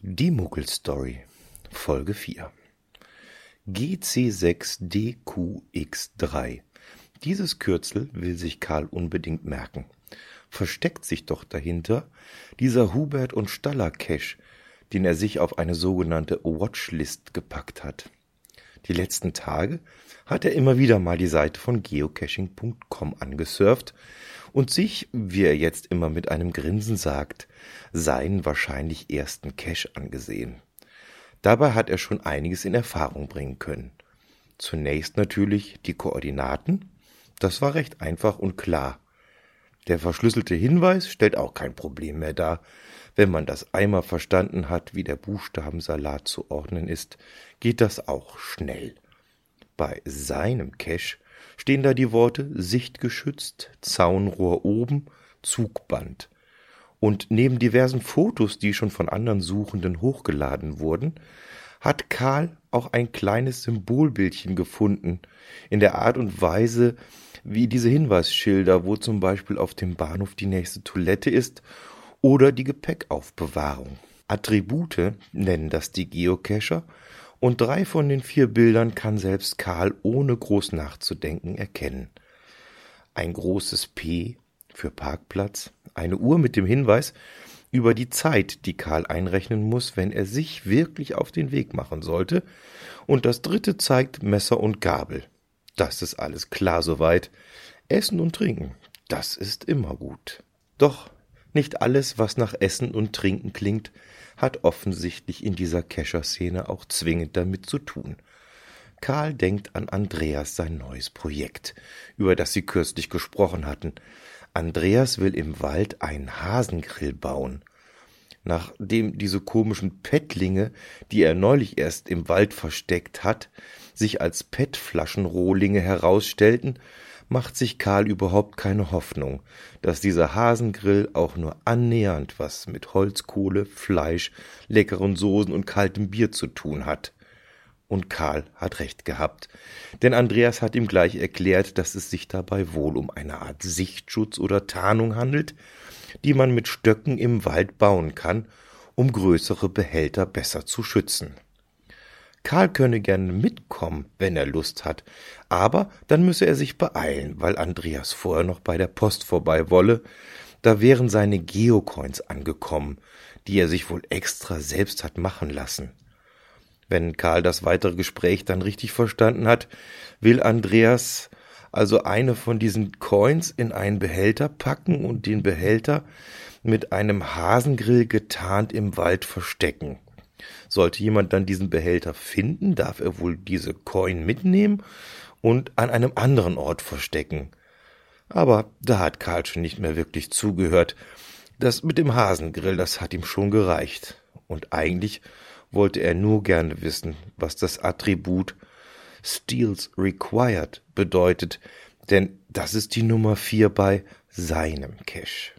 Die Muggelstory Folge 4 GC6DQX3 Dieses Kürzel will sich Karl unbedingt merken. Versteckt sich doch dahinter dieser Hubert und Staller Cache, den er sich auf eine sogenannte Watchlist gepackt hat. Die letzten Tage hat er immer wieder mal die Seite von geocaching.com angesurft und sich, wie er jetzt immer mit einem Grinsen sagt, seinen wahrscheinlich ersten Cache angesehen. Dabei hat er schon einiges in Erfahrung bringen können. Zunächst natürlich die Koordinaten. Das war recht einfach und klar. Der verschlüsselte Hinweis stellt auch kein Problem mehr dar. Wenn man das einmal verstanden hat, wie der Buchstabensalat zu ordnen ist, geht das auch schnell. Bei seinem Cache stehen da die Worte sichtgeschützt, Zaunrohr oben, Zugband. Und neben diversen Fotos, die schon von anderen Suchenden hochgeladen wurden, hat Karl auch ein kleines Symbolbildchen gefunden, in der Art und Weise, wie diese Hinweisschilder, wo zum Beispiel auf dem Bahnhof die nächste Toilette ist oder die Gepäckaufbewahrung. Attribute nennen das die Geocacher und drei von den vier Bildern kann selbst Karl ohne groß nachzudenken erkennen. Ein großes P für Parkplatz, eine Uhr mit dem Hinweis über die Zeit, die Karl einrechnen muss, wenn er sich wirklich auf den Weg machen sollte, und das dritte zeigt Messer und Gabel. Das ist alles klar soweit. Essen und Trinken, das ist immer gut. Doch nicht alles, was nach Essen und Trinken klingt, hat offensichtlich in dieser Kescher-Szene auch zwingend damit zu tun. Karl denkt an Andreas sein neues Projekt, über das sie kürzlich gesprochen hatten. Andreas will im Wald einen Hasengrill bauen. Nachdem diese komischen Pettlinge, die er neulich erst im Wald versteckt hat, sich als Pettflaschenrohlinge herausstellten, macht sich Karl überhaupt keine Hoffnung, dass dieser Hasengrill auch nur annähernd was mit Holzkohle, Fleisch, leckeren Soßen und kaltem Bier zu tun hat. Und Karl hat recht gehabt, denn Andreas hat ihm gleich erklärt, dass es sich dabei wohl um eine Art Sichtschutz oder Tarnung handelt, die man mit Stöcken im Wald bauen kann, um größere Behälter besser zu schützen. Karl könne gerne mitkommen, wenn er Lust hat, aber dann müsse er sich beeilen, weil Andreas vorher noch bei der Post vorbei wolle. Da wären seine Geocoins angekommen, die er sich wohl extra selbst hat machen lassen. Wenn Karl das weitere Gespräch dann richtig verstanden hat, will Andreas also eine von diesen Coins in einen Behälter packen und den Behälter mit einem Hasengrill getarnt im Wald verstecken. Sollte jemand dann diesen Behälter finden, darf er wohl diese Coin mitnehmen und an einem anderen Ort verstecken. Aber da hat Karl schon nicht mehr wirklich zugehört. Das mit dem Hasengrill, das hat ihm schon gereicht. Und eigentlich wollte er nur gerne wissen, was das Attribut Steals Required bedeutet, denn das ist die Nummer vier bei seinem Cache.